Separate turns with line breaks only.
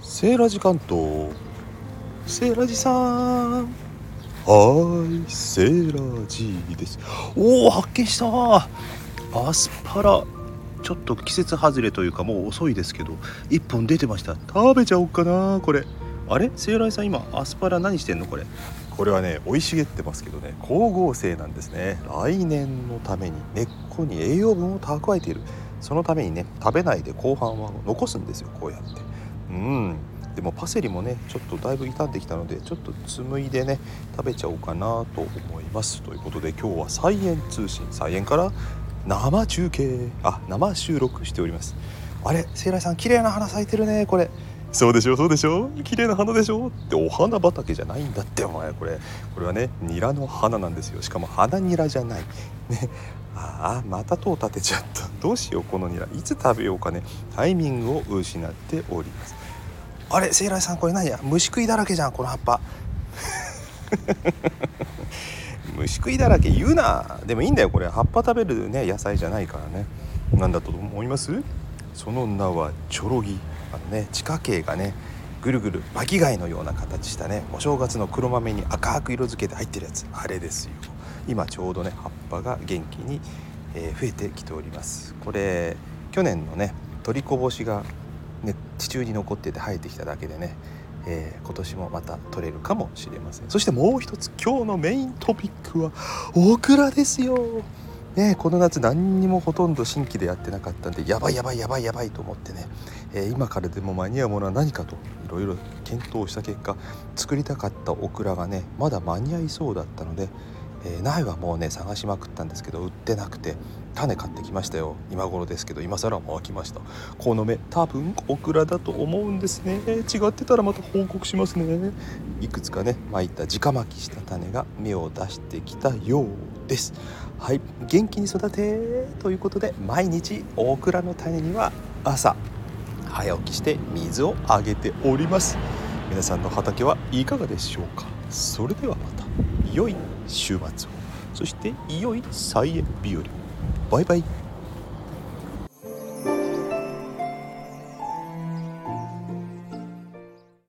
セーラジ関東セーラジさん。はいセーラジです。おお発見した。アスパラ。ちょっと季節外れというかもう遅いですけど1本出てました。食べちゃおうかなこれ。あれ？セーラジさん今アスパラ何してんの？これ。これはね生い茂ってますけどね。光合成なんですね。来年のために根っこに栄養分を蓄えている。そのためにね食べないで後半は残すんですよこうやって。うん。でもパセリもねちょっとだいぶ傷んできたのでちょっと紡いでね食べちゃおうかなと思います。ということで今日は菜園通信。菜園から生中継。あ生収録しております。あれ？セイライさん綺麗な花咲いてるねこれ。そうでしょ？そうでしょ？綺麗な花でしょ？ってお花畑じゃないんだってお前。これこれはねニラの花なんですよ。しかも花ニラじゃない。ね。ああまた塔立てちゃった。どうしようこのニラ。いつ食べようかね。タイミングを失っております。あれ？セイライさんこれ何や？虫食いだらけじゃんこの葉っぱ。虫食いだらけ言うな。でもいいんだよこれ。葉っぱ食べるね野菜じゃないからね。何だと思います？その名はチョロギ。あのね地下茎がねぐるぐる巻き貝のような形したねお正月の黒豆に赤く色づけて入ってるやつ。あれですよ。今ちょうどね葉っぱが元気に、えー、増えてきております。これ去年のね取りこぼしがね、地中に残ってて生えてきただけでね、えー、今年もまた取れるかもしれません。そしてもう一つ今日のメイントピックはオクラですよ。ね、この夏何にもほとんど新規でやってなかったんでやばいやばいやばいやばいと思ってね、えー、今からでも間に合うものは何かといろいろ検討した結果作りたかったオクラがねまだ間に合いそうだったので、えー、苗はもうね探しまくったんですけど売ってなくて種買ってきましたよ。今頃ですけど今更も飽きました。この芽多分オクラだと思うんですね。違ってたらまた報告しますね。いくつかね巻いた直巻きした種が芽を出してきたようです。はい元気に育てということで毎日オクラの種には朝早起きして水をあげております。皆さんの畑はいかがでしょうか？それではまた良い週末を。そして良い菜園日和。バイバイ。